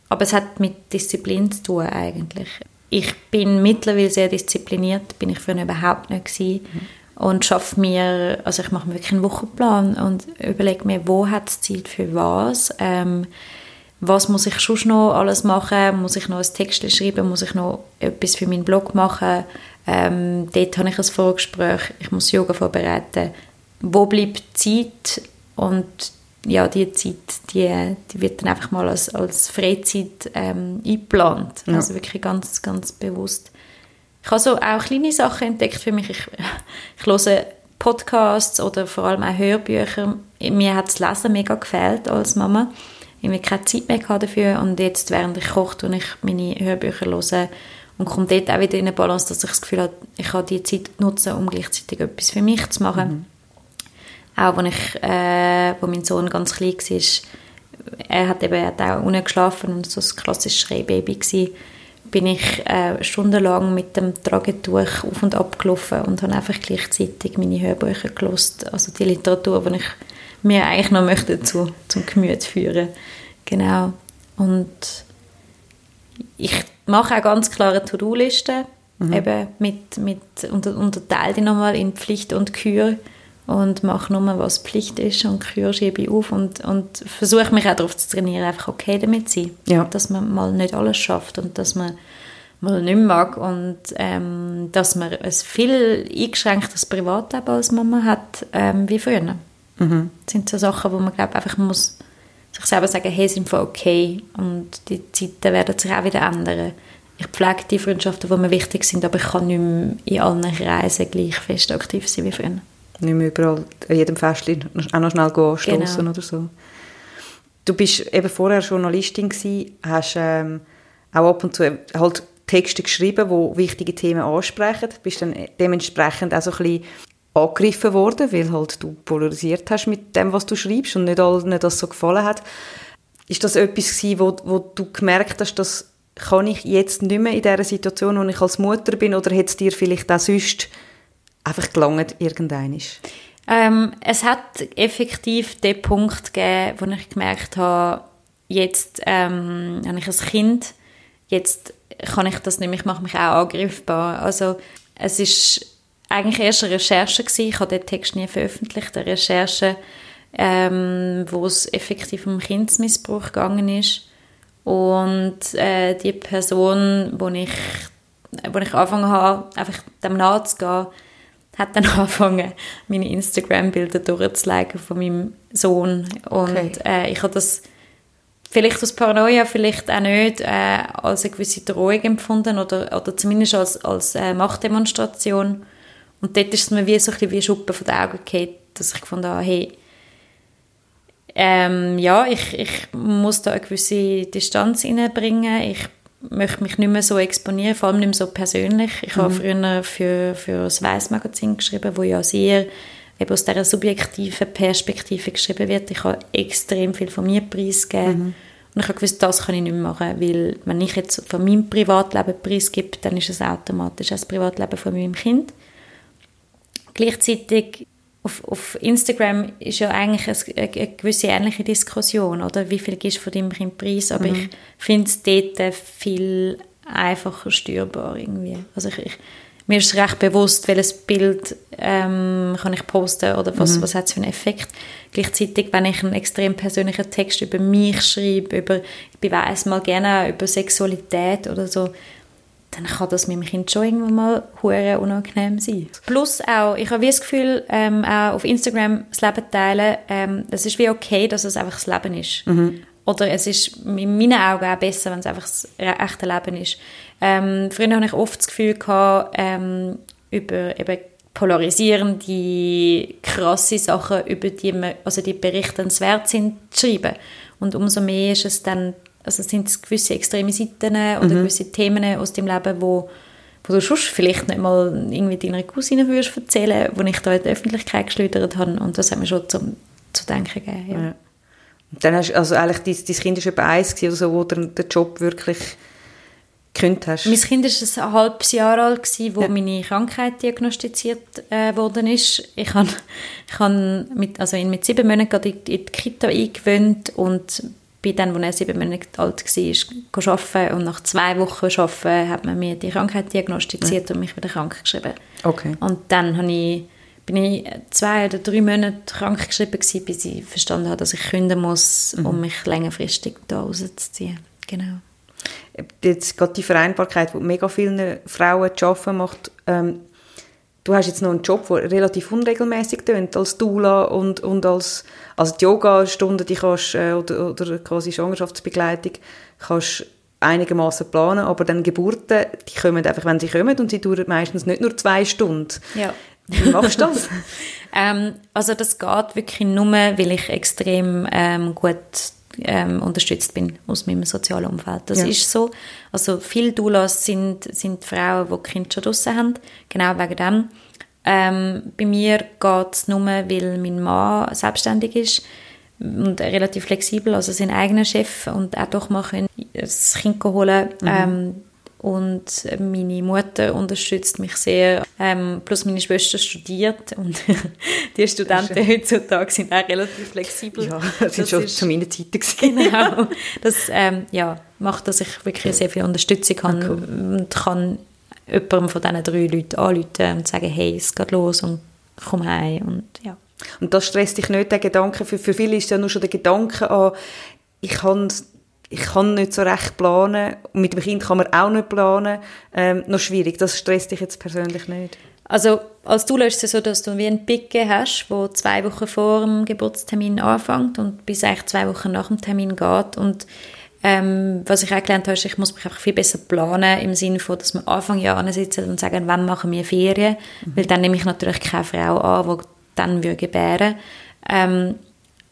Speaker 1: Aber es hat mit Disziplin zu tun eigentlich. Ich bin mittlerweile sehr diszipliniert, bin ich früher überhaupt nicht gewesen. Mhm. Und schaffe mir, also ich mache mir wirklich einen Wochenplan und überlege mir, wo hat es Zeit für was. Ähm, was muss ich schon noch alles machen? Muss ich noch ein Text schreiben? Muss ich noch etwas für meinen Blog machen? Ähm, dort habe ich ein Vorgespräch, ich muss Yoga vorbereiten. Wo bleibt Zeit? Und ja, die Zeit, die, die wird dann einfach mal als, als Freizeit ähm, eingeplant. Ja. Also wirklich ganz, ganz bewusst. Ich habe so auch kleine Sachen entdeckt für mich. Ich, ich höre Podcasts oder vor allem auch Hörbücher. Mir hat das Lesen mega gefällt als Mama. Ich habe keine Zeit mehr dafür und jetzt, während ich koche, und ich meine Hörbücher höre und komme dort auch wieder in eine Balance, dass ich das Gefühl habe, ich kann die Zeit nutzen, um gleichzeitig etwas für mich zu machen. Mhm. Auch als ich, äh, wo mein Sohn ganz klein war, er hat eben hat auch unten geschlafen und so ein klassisches Schreibaby war, bin ich äh, stundenlang mit dem Tragetuch auf und ab gelaufen und habe einfach gleichzeitig meine Hörbücher gelesen, also die Literatur, die ich mir eigentlich noch möchte zu, zum Gemüt führen. Genau. Und ich mache auch ganz klare To-Do-Listen, mhm. eben mit, mit, unter, unterteile die nochmal in Pflicht und Kür und mache nur, was Pflicht ist und Kür schiebe ich auf und, und versuche mich auch darauf zu trainieren, einfach okay damit zu sein.
Speaker 3: Ja.
Speaker 1: Dass man mal nicht alles schafft und dass man mal nicht mag und ähm, dass man ein viel eingeschränktes Privatleben als Mama hat ähm, wie früher.
Speaker 3: Mhm.
Speaker 1: Das sind so Sachen, wo man glaube einfach muss sich selber sagen, hey, sind wir okay und die Zeiten werden sich auch wieder ändern. Ich pflege die Freundschaften, die mir wichtig sind, aber ich kann nicht mehr in allen Kreisen gleich fest aktiv sein wie früher.
Speaker 3: Nicht mehr überall, an jedem Festchen auch noch schnell anstoßen
Speaker 1: Genau.
Speaker 3: oder so. Du bist eben vorher Journalistin gewesen, hast ähm, auch ab und zu halt Texte geschrieben, die wichtige Themen ansprechen. Bist dann dementsprechend auch so ein bisschen angegriffen worden, weil halt du polarisiert hast mit dem, was du schreibst und nicht allen das so gefallen hat. Ist das etwas gewesen, wo, wo du gemerkt hast, das kann ich jetzt nicht mehr in dieser Situation, wo ich als Mutter bin, oder hätte es dir vielleicht auch sonst einfach gelangt, irgendeinisch?
Speaker 1: Ähm, es hat effektiv den Punkt gegeben, wo ich gemerkt habe, jetzt ähm, habe ich ein Kind, jetzt kann ich das nicht mehr, ich mache mich auch angreifbar. Also es ist eigentlich erst eine Recherche gewesen, ich habe den Text nie veröffentlicht, eine Recherche, ähm, wo es effektiv um Kindesmissbrauch gegangen ist und äh, die Person, wo ich, wo ich angefangen habe, einfach dem nachzugehen, hat dann angefangen, meine Instagram-Bilder durchzulegen von meinem Sohn. Und
Speaker 3: Okay.
Speaker 1: äh, ich habe das vielleicht aus Paranoia, vielleicht auch nicht, äh, als eine gewisse Drohung empfunden oder, oder zumindest als, als äh, Machtdemonstration. Und dort ist es mir wie so ein bisschen wie Schuppen von den Augen gefallen, dass ich gefunden habe, hey, ähm, ja, ich, ich muss da eine gewisse Distanz reinbringen. Ich möchte mich nicht mehr so exponieren, vor allem nicht mehr so persönlich. Ich habe früher für, für das Weiss-Magazin geschrieben, wo ja sehr eben aus dieser subjektiven Perspektive geschrieben wird. Ich habe extrem viel von mir preisgegeben. Und ich habe gewusst, das kann ich nicht mehr machen, weil wenn ich jetzt von meinem Privatleben preisgebe, dann ist es automatisch auch das Privatleben von meinem Kind. Gleichzeitig auf, auf Instagram ist ja eigentlich eine, eine gewisse ähnliche Diskussion, oder? Wie viel gibst du von deinem Kind preis? Aber ich finde es dort viel einfacher steuerbar irgendwie. Also ich, ich, mir ist recht bewusst, welches Bild ähm, kann ich posten oder was, was hat es für einen Effekt. Gleichzeitig, wenn ich einen extrem persönlichen Text über mich schreibe, über, ich beweise mal gerne über Sexualität oder so, dann kann das meinem Kind schon irgendwann mal hure unangenehm sein. Plus auch, ich habe wie das Gefühl, ähm, auch auf Instagram das Leben teilen, ähm, das ist wie okay, dass es einfach das Leben ist. Oder es ist in meinen Augen auch besser, wenn es einfach das echte Leben ist. Ähm, früher hatte ich oft das Gefühl, gehabt, ähm, über eben polarisierende, krasse Sachen, über die, man, also die berichtenswert sind, zu schreiben. Und umso mehr ist es dann, also sind es gewisse extreme Seiten oder gewisse Themen aus dem Leben, wo, wo du sonst vielleicht nicht mal irgendwie deiner Cousine würdest erzählen, wo ich da in die Öffentlichkeit geschleudert habe. Und das hat mir schon zum, zu denken gegeben. Ja.
Speaker 3: Ja. Und dann hast du, also eigentlich, dein, dein Kind war etwa eins oder so, wo du den Job wirklich gekündigt hast.
Speaker 1: Mein Kind war ein halbes Jahr alt, gewesen, wo meine Krankheit diagnostiziert äh, worden ist. Ich habe ich han mit, also ihn mit sieben Monaten in, in die Kita eingewöhnt und bin dann, als er sieben Monate alt war, arbeiten und nach zwei Wochen arbeiten hat man mir die Krankheit diagnostiziert und mich wieder krank geschrieben.
Speaker 3: Okay.
Speaker 1: Und dann habe ich, bin ich zwei oder drei Monate krank geschrieben gewesen, bis ich verstanden habe, dass ich künden muss, um mich längerfristig da rauszuziehen. Genau.
Speaker 3: Jetzt gerade die Vereinbarkeit, die mega vielen Frauen zu arbeiten macht. Ähm, du hast jetzt noch einen Job, der relativ unregelmäßig tönt als Doula und, und als, als die Yoga-Stunden, die kannst, äh, oder, oder quasi Schwangerschaftsbegleitung, kannst einigermaßen planen, aber dann Geburten, die kommen einfach, wenn sie kommen und sie dauern meistens nicht nur zwei Stunden.
Speaker 1: Ja.
Speaker 3: Wie machst du das?
Speaker 1: Ähm, also das geht wirklich nur, weil ich extrem ähm, gut ähm, unterstützt bin aus meinem sozialen Umfeld. Das
Speaker 3: Ja.
Speaker 1: ist so. Also viele Doulas sind, sind Frauen, die Kinder schon draussen haben, genau wegen dem. Ähm, bei mir geht es nur, weil mein Mann selbstständig ist und relativ flexibel, also sein eigener Chef und auch doch mal können das Kind holen ähm, und meine Mutter unterstützt mich sehr. Ähm, plus meine Schwester studiert und die Studenten heutzutage sind auch relativ flexibel.
Speaker 3: ja, das sind schon
Speaker 1: ist-
Speaker 3: zu meiner Zeit.
Speaker 1: Genau. Das ähm, ja, macht, dass ich wirklich sehr viel Unterstützung habe
Speaker 3: Ah,
Speaker 1: und kann jemandem von diesen drei Leuten anrufen und sagen, hey, es geht los und komme heim und ja.
Speaker 3: Und das stresst dich nicht, der Gedanke, für, für viele ist ja nur schon der Gedanke an, ich kann ich kann nicht so recht planen. Und mit dem Kind kann man auch nicht planen. Ähm, noch schwierig. Das stresst dich jetzt persönlich nicht?
Speaker 1: Also als Doula ist es so, dass du wie ein Picke hast, wo zwei Wochen vor dem Geburtstermin anfängt und bis eigentlich zwei Wochen nach dem Termin geht. Und ähm, was ich auch gelernt habe, ist, ich muss mich einfach viel besser planen, im Sinne von, dass wir Anfang Jahr sitzen und sagen, wann machen wir Ferien? Mhm. Weil dann nehme ich natürlich keine Frau an, die dann gebären würde. Ähm,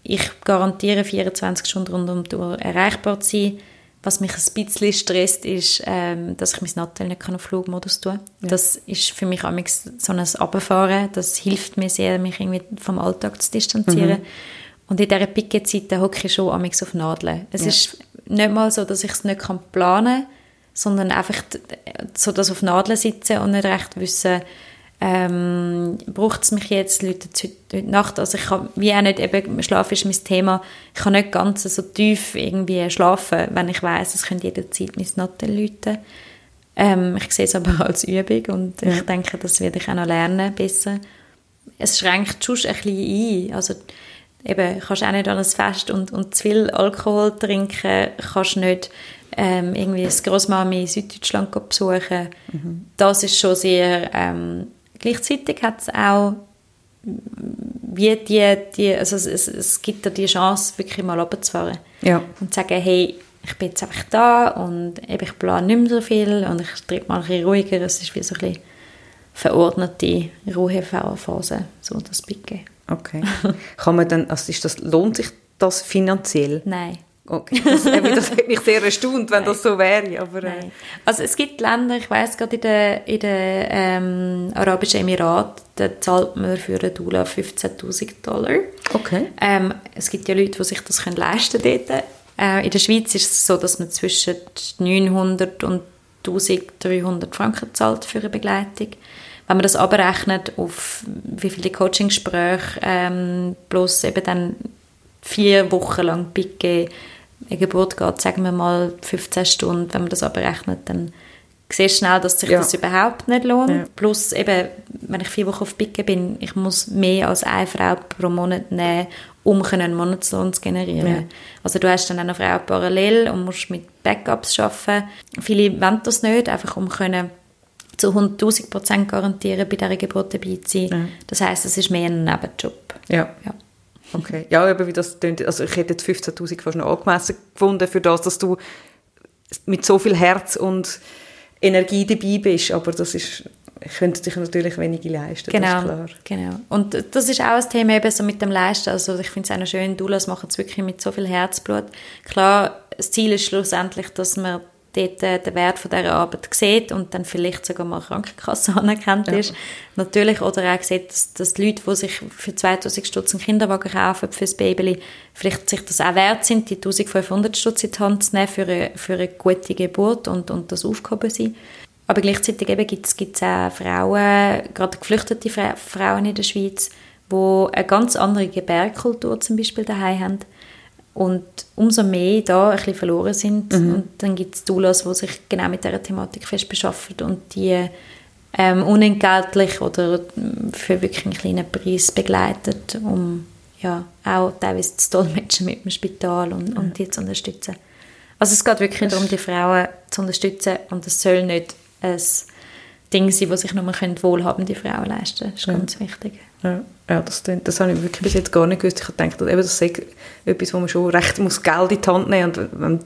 Speaker 1: ich garantiere 24 Stunden rund um die Uhr erreichbar zu sein. Was mich ein bisschen stresst, ist, ähm, dass ich mein Nattel nicht auf Flugmodus tun kann. Ja. Das ist für mich so ein Abfahren. Das hilft mir sehr, mich irgendwie vom Alltag zu distanzieren. Mhm. Und in dieser Pickenzeit hocke ich schon auf Nadeln. Es ja. ist nicht mal so, dass ich es nicht planen kann, sondern einfach so, dass auf Nadeln sitzen und nicht recht wissen, ähm, braucht es mich jetzt, Leute, heute Nacht, also ich kann, wie auch nicht, eben, Schlaf ist mein Thema, ich kann nicht ganz so tief irgendwie schlafen, wenn ich weiß, es können jederzeit mein Nattel läuten. Ähm, ich sehe es aber als Übung und ja. ich denke, das werde ich auch noch lernen, besser. Es schränkt schon ein bisschen ein, also eben, kannst auch nicht an ein Fest und, und zu viel Alkohol trinken, kannst nicht ähm, irgendwie das Großmami in Süddeutschland besuchen. Mhm. Das ist schon sehr ähm, Gleichzeitig hat es auch wie die, die also es, es, es gibt dir die Chance, wirklich mal runterzufahren.
Speaker 3: Ja.
Speaker 1: Und zu sagen, hey, ich bin jetzt einfach da und eben, ich plane nicht mehr so viel und ich treibe mal ein bisschen ruhiger. Es ist wie so ein bisschen verordnete Ruhephase, so das Picken.
Speaker 3: Okay. Kann man dann, also ist das, lohnt sich das finanziell?
Speaker 1: Nein.
Speaker 3: Okay. Das, das hat mich sehr erstaunt, wenn Nein. das so wäre. Aber,
Speaker 1: äh. Also es gibt Länder, ich weiß gerade in den, in den ähm, Arabischen Emiraten, da zahlt man für eine Dula 15'000 Dollar.
Speaker 3: Okay.
Speaker 1: Ähm, es gibt ja Leute, die sich das können leisten können. Äh, in der Schweiz ist es so, dass man zwischen 900 und 1300 Franken zahlt für eine Begleitung. Wenn man das abrechnet auf wie viele Coachingsgespräche ähm, plus eben dann vier Wochen lang Piquet eine Geburt geht, sagen wir mal 15 Stunden, wenn man das abrechnet, dann siehst schnell, dass sich ja. das überhaupt nicht lohnt. Ja. Plus eben, wenn ich vier Wochen auf Picken bin, ich muss mehr als eine Frau pro Monat nehmen, um einen Monatslohn zu generieren. Ja. Also du hast dann eine Frau parallel und musst mit Backups arbeiten. Viele wollen das nicht, einfach um können zu 100'000 Prozent garantieren, bei dieser Geburt dabei zu sein. Das heißt, es ist mehr ein Nebenjob.
Speaker 3: Ja. Okay. Ja, aber wie das klingt, also ich hätte jetzt 15'000 fast noch angemessen gefunden für das, dass du mit so viel Herz und Energie dabei bist, aber das ist könnte sich natürlich wenige leisten,
Speaker 1: genau,
Speaker 3: das ist klar.
Speaker 1: Genau, und das ist auch ein Thema eben so mit dem Leisten, also ich finde es auch noch schön, Doulas machen es wirklich mit so viel Herzblut. Klar, das Ziel ist schlussendlich, dass man dort äh, den Wert von dieser Arbeit sieht und dann vielleicht sogar mal Krankenkasse anerkannt ja. ist. Natürlich, oder auch sieht, dass, dass die Leute, die sich für 2000 Stutz einen Kinderwagen kaufen für das Baby, vielleicht sich das auch wert sind, die 1500 Stutz in die Hand zu nehmen für eine, für eine gute Geburt und, und das aufgehoben sein. Aber gleichzeitig gibt es auch Frauen, gerade geflüchtete Frauen in der Schweiz, die eine ganz andere Gebärkultur zum Beispiel daheim haben und umso mehr da ein bisschen verloren sind. Mhm. Und dann gibt es Doulas, die sich genau mit dieser Thematik fest beschaffen und die ähm, unentgeltlich oder für wirklich einen kleinen Preis begleitet, um ja, auch teilweise zu dolmetschen mit dem Spital und, und die zu unterstützen. Also es geht wirklich darum, die Frauen zu unterstützen und es soll nicht ein Ding sein, das sich nur wohlhabende Frauen leisten können. Das ist ja. ganz wichtig.
Speaker 3: Ja, ja das, das habe ich wirklich bis jetzt gar nicht gewusst. Ich habe gedacht, das sei etwas, wo man schon recht muss Geld in die Hand nehmen muss. Und wenn,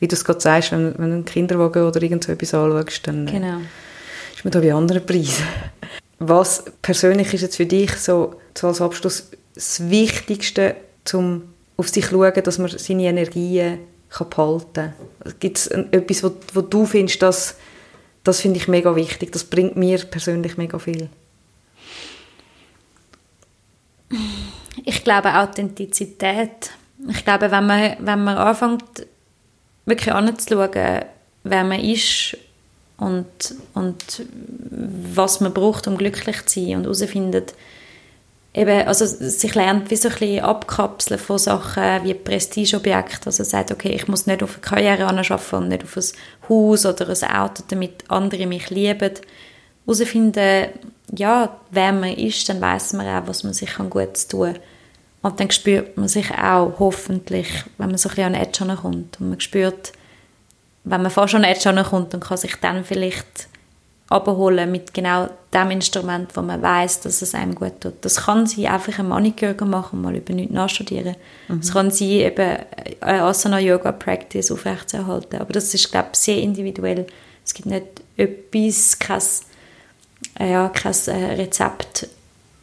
Speaker 3: wie du es gerade sagst, wenn, wenn du einen Kinderwagen oder irgend so etwas anschaust, dann äh,
Speaker 1: genau.
Speaker 3: ist man da bei anderen Preisen. Was persönlich ist jetzt für dich so, so als Abschluss das Wichtigste, um auf sich zu schauen, dass man seine Energien kann behalten kann? Gibt es etwas, wo, wo du findest, dass das finde ich mega wichtig. Das bringt mir persönlich mega viel.
Speaker 1: Ich glaube Authentizität. Ich glaube, wenn man, wenn man anfängt, wirklich anzuschauen, wer man ist und, und was man braucht, um glücklich zu sein und herausfindet, eben, also sich lernt wie so ein bisschen abkapseln von Sachen wie Prestigeobjekte, also sagt, okay, ich muss nicht auf eine Karriere arbeiten und nicht auf ein Haus oder ein Auto, damit andere mich lieben, herausfinden, ja, wer man ist, dann weiß man auch, was man sich gut tun kann. Und dann spürt man sich auch hoffentlich, wenn man so ein bisschen an Edge kommt. Und man spürt, wenn man fast an Edge kommt, dann kann sich dann vielleicht abholen mit genau dem Instrument, wo man weiß, dass es einem gut tut. Das kann sie einfach ein Maniküre machen, mal über nichts nachstudieren. Mhm. Das kann sie eben eine Asana-Yoga-Practice aufrechtzuerhalten. Aber das ist, glaube ich, sehr individuell. Es gibt nicht etwas, kein, äh, ja, kein äh, Rezept.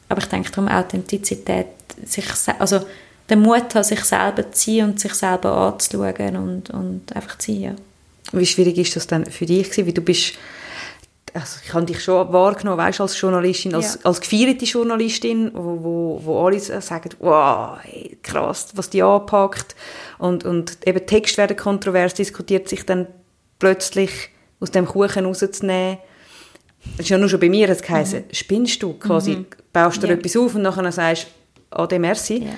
Speaker 1: Aber ich denke darum, Authentizität, sich, also den Mut haben, sich selber zu ziehen und sich selber anzuschauen und, und einfach zu ziehen. Ja.
Speaker 3: Wie schwierig ist das dann für dich Wie du bist also ich habe dich schon wahrgenommen, weißt, als Journalistin, als, ja. als gefeierte Journalistin, wo, wo, wo alle sagen, wow, hey, krass, was die anpackt. Und, und eben Text werden kontrovers diskutiert, sich dann plötzlich aus dem Kuchen rauszunehmen. Das ist ja nur schon bei mir, das heisst, mhm. spinnst du quasi, mhm. baust du ja. etwas auf und nachher sagst, ade, merci. Ja.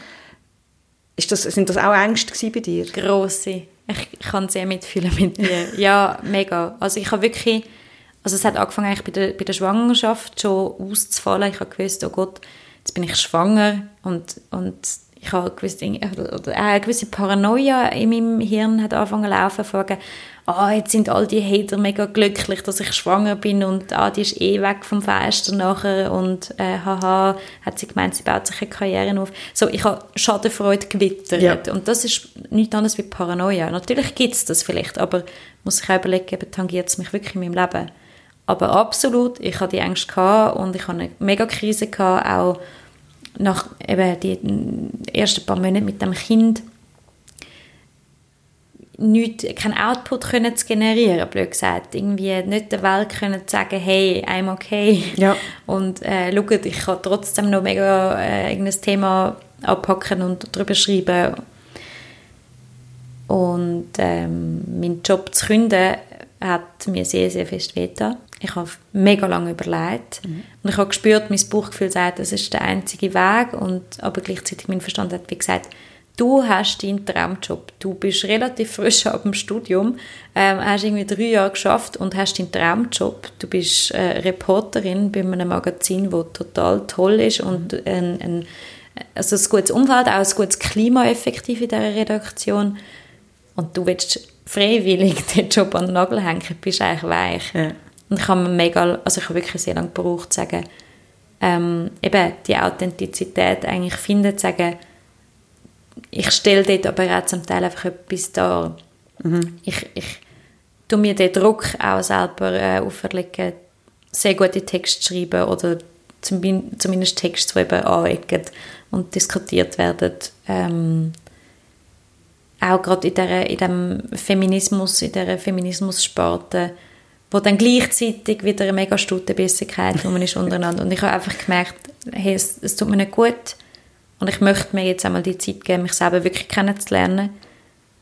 Speaker 3: Ist das, sind das auch Ängste bei dir?
Speaker 1: Grosse. Ich, kann sehr mitfühlen mit dir. ja, mega. Also ich habe wirklich also es hat angefangen eigentlich bei der, bei der Schwangerschaft schon auszufallen. Ich habe gewusst, oh Gott, jetzt bin ich schwanger und, und ich habe gewusst, oder, eine gewisse Paranoia in meinem Hirn hat angefangen zu laufen, fragen, ah, jetzt sind all die Hater mega glücklich, dass ich schwanger bin und ah, die ist eh weg vom Fenster nachher und äh, haha, hat sie gemeint, sie baut sich eine Karriere auf. So, ich habe Schadenfreude gewittert ja. und das ist nichts anderes wie Paranoia. Natürlich gibt es das vielleicht, aber muss ich auch überlegen, tangiert es mich wirklich in meinem Leben? Aber absolut, ich hatte die Ängste gehabt und ich hatte eine mega Krise gehabt, auch nach eben die ersten paar Monaten mit dem Kind nicht, keinen Output können zu generieren, blöd gesagt. Irgendwie nicht der Welt können zu sagen, hey, I'm okay.
Speaker 3: Ja.
Speaker 1: Und äh, schaut, ich kann trotzdem noch mega äh, irgendein Thema abpacken und darüber schreiben. Und ähm, meinen Job zu künden, hat mir sehr, sehr fest wehgetan. Ich habe mega lange überlegt mhm. und ich habe gespürt, mein Bauchgefühl sagt, das ist der einzige Weg und aber gleichzeitig mein Verstand hat wie gesagt, du hast deinen Traumjob, du bist relativ frisch ab dem Studium, ähm, hast irgendwie drei Jahre geschafft und hast deinen Traumjob, du bist äh, Reporterin bei einem Magazin, wo total toll ist und ein, ein, also ein gutes Umfeld, auch ein gutes Klima effektiv in dieser Redaktion. Und du willst freiwillig den Job an den Nagel hängen, bist du eigentlich weich. Ja. Und ich habe mega, also ich habe wirklich sehr lange gebraucht, zu sagen, ähm, eben die Authentizität eigentlich finden, zu sagen, ich stelle dort aber auch zum Teil einfach etwas dar. Mhm. Ich, ich tue mir den Druck auch selber äh, auferlegen, sehr gute Texte zu schreiben oder zum, zumindest Texte, die eben anecken und diskutiert werden. Ähm, auch gerade in, der, in dem Feminismus, in dieser Feminismus-Sparte, wo dann gleichzeitig wieder eine mega Stutenbissigkeit man ist untereinander. Und ich habe einfach gemerkt, hey, es, es, tut mir nicht gut und ich möchte mir jetzt einmal die Zeit geben, mich selber wirklich kennenzulernen.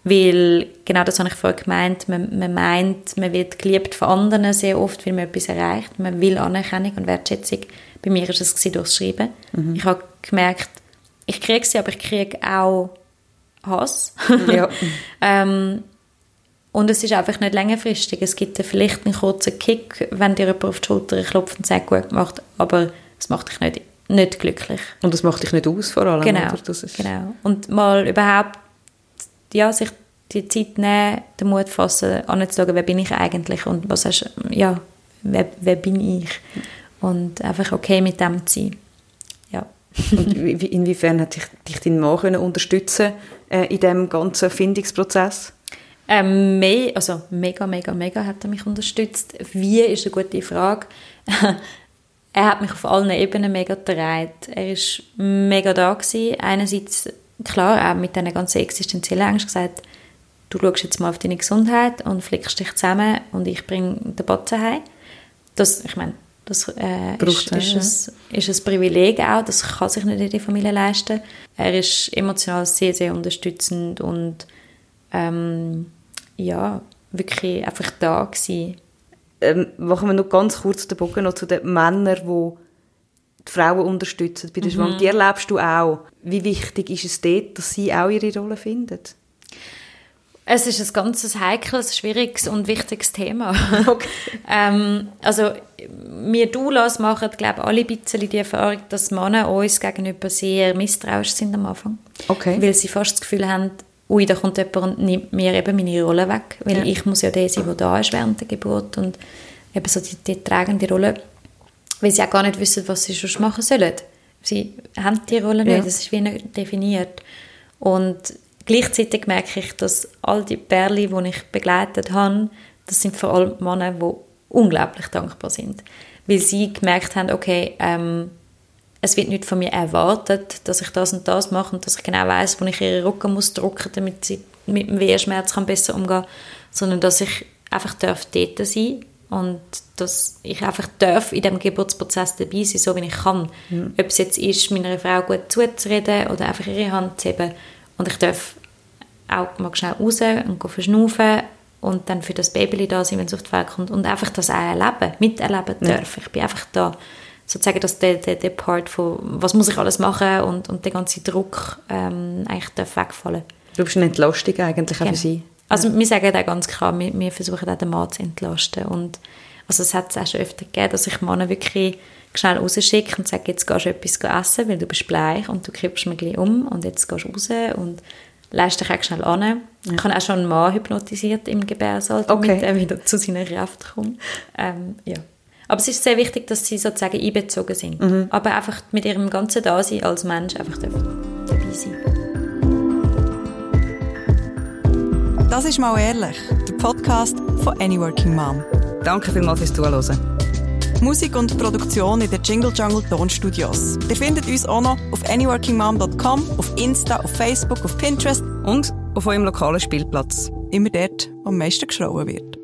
Speaker 1: Weil, genau das habe ich vorher gemeint, man, man meint, man wird geliebt von anderen sehr oft, weil man etwas erreicht. Man will Anerkennung und Wertschätzung. Bei mir war es durchs Schreiben. Mhm. Ich habe gemerkt, ich kriege sie, aber ich kriege auch Hass. Ja. ähm, und es ist einfach nicht längerfristig. Es gibt vielleicht einen kurzen Kick, wenn dir jemand auf die Schulter klopft und sagt, gut gemacht, aber es macht dich nicht, nicht glücklich.
Speaker 3: Und das macht dich nicht aus vor allem,
Speaker 1: genau, genau. Und mal überhaupt, ja, sich die Zeit nehmen, den Mut fassen, anzuschauen, wer bin ich eigentlich und was hast, ja, wer, wer bin ich? Und einfach okay mit dem zu sein. Ja.
Speaker 3: Und inwiefern hat dich, dich dein Mann können unterstützen äh, in diesem ganzen Findungsprozess?
Speaker 1: Ähm, mehr, also mega, mega, mega hat er mich unterstützt. Wie ist eine gute Frage. Er hat mich auf allen Ebenen mega getragen. Er ist mega da gewesen. Einerseits, klar, auch mit diesen ganzen existenziellen Ängsten gesagt, du schaust jetzt mal auf deine Gesundheit und flickst dich zusammen und ich bringe den Batzen heim. Das, ich meine, das äh, ist, ist, ein, ist ein Privileg auch, das kann sich nicht jede Familie leisten. Er ist emotional sehr, sehr unterstützend und ähm, ja, wirklich einfach da gewesen.
Speaker 3: Ähm, machen wir noch ganz kurz den Bogen noch zu den Männern, die die Frauen unterstützen bei der mhm. Die erlebst du auch. Wie wichtig ist es dort, dass sie auch ihre Rolle finden?
Speaker 1: Es ist ein ganz heikles, schwieriges und wichtiges Thema. Okay. ähm, also wir Doulas machen, glaube ich, alle ein bisschen die Erfahrung, dass Männer uns gegenüber sehr misstrauisch sind am Anfang.
Speaker 3: Okay.
Speaker 1: Weil sie fast das Gefühl haben, ui, da kommt jemand und nimmt mir eben meine Rolle weg. Weil ja. ich muss ja der sein, der da ist während der Geburt und eben so die, die tragende Rolle. Weil sie auch gar nicht wissen, was sie schon machen sollen. Sie haben die Rolle nicht, ja. das ist wie nicht definiert. Und Gleichzeitig merke ich, dass all die Perle, die ich begleitet habe, das sind vor allem Männer, die unglaublich dankbar sind. Weil sie gemerkt haben, okay, ähm, es wird nicht von mir erwartet, dass ich das und das mache und dass ich genau weiß, wo ich ihre Rücken muss drücken, damit sie mit dem Wehenschmerz kann besser umgehen sondern dass ich einfach darf dort sein und dass ich einfach darf in dem Geburtsprozess dabei sein, so wie ich kann. Mhm. Ob es jetzt ist, meiner Frau gut zuzureden oder einfach ihre Hand zu heben und ich darf auch mal schnell raus und verschnaufen und dann für das Baby da sein, wenn es auf die Welt kommt und einfach das auch erleben, miterleben ja. dürfen. Ich bin einfach da, sozusagen dass der, der, der Part von, was muss ich alles machen und, und der ganze Druck ähm, eigentlich darf wegfallen.
Speaker 3: Du bist eine Entlastung eigentlich genau. für sie.
Speaker 1: Also wir sagen auch ganz klar, wir, wir versuchen auch den Mann zu entlasten und also es hat es auch schon öfter gegeben, dass ich Männer wirklich schnell rausschicke und sage, jetzt gehst du etwas essen, weil du bist bleich und du kippst mir gleich um und jetzt gehst du raus und leiste dich auch schnell an. Ja. Ich habe auch schon einen Mann hypnotisiert im Gebärsaal, damit okay. er wieder zu seiner Kraft kommt. Ähm, ja. Aber es ist sehr wichtig, dass sie sozusagen einbezogen sind. Mhm. Aber einfach mit ihrem ganzen Dasein als Mensch einfach dabei sein.
Speaker 2: Das ist «Mal ehrlich», der Podcast von «Any Working Mom».
Speaker 3: Danke vielmals fürs Zuhören.
Speaker 2: Musik und Produktion in den Jingle Jungle Tonstudios. Ihr findet uns auch noch auf anyworkingmom.com, auf Insta, auf Facebook, auf Pinterest
Speaker 3: und auf eurem lokalen Spielplatz.
Speaker 2: Immer dort, wo am meisten geschrauen wird.